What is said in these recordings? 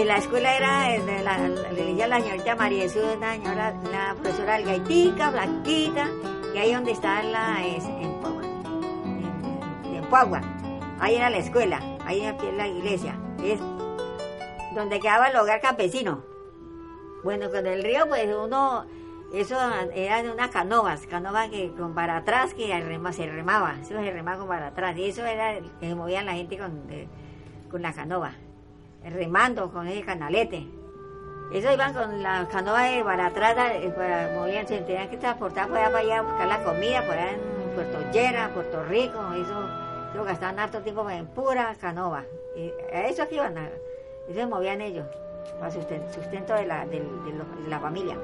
Pues la escuela era de la, le la señorita María Jesús, una señora, una profesora algaitica, blanquita, que ahí donde está la, es, en, en, en Puagua. Ahí era la escuela, ahí en la iglesia. Es donde quedaba el hogar campesino. Bueno, con el río, pues uno, eso era de unas canovas, canovas que con para atrás que se remaba, eso se remaba con para atrás, y eso era que se movían la gente con, con la canova, remando con ese canalete. Eso iban con la canoa de atrás, eh, movían, se tenían que transportar por para allá a buscar la comida, por allá en Puerto Llera, Puerto Rico, eso, eso gastaban harto tiempo en pura canoa. Eso aquí iban a se movían ellos para sustento, sustento de, la, de, la familia.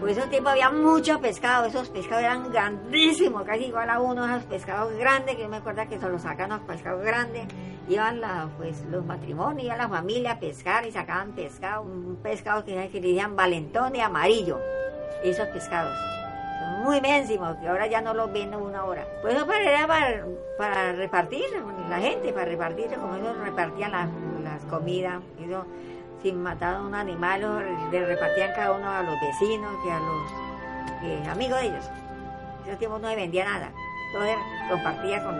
Por esos tiempos había mucho pescado, esos pescados eran grandísimos, casi igual a uno, esos pescados grandes, que yo me acuerdo que solo sacan los pescados grandes, iban pues, los matrimonios, iban la familia a pescar y sacaban pescado, un pescado que, que le decían valentón y amarillo, esos pescados. Son muy inmensos, que ahora ya no los ven una hora. Pues eso era para, para repartir, la gente, para repartir, como ellos repartían las comida, eso, sin matar a un animal, le repartían cada uno a los vecinos y a los amigos de ellos. En ese tiempo no se vendía nada, todo compartía con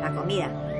la comida.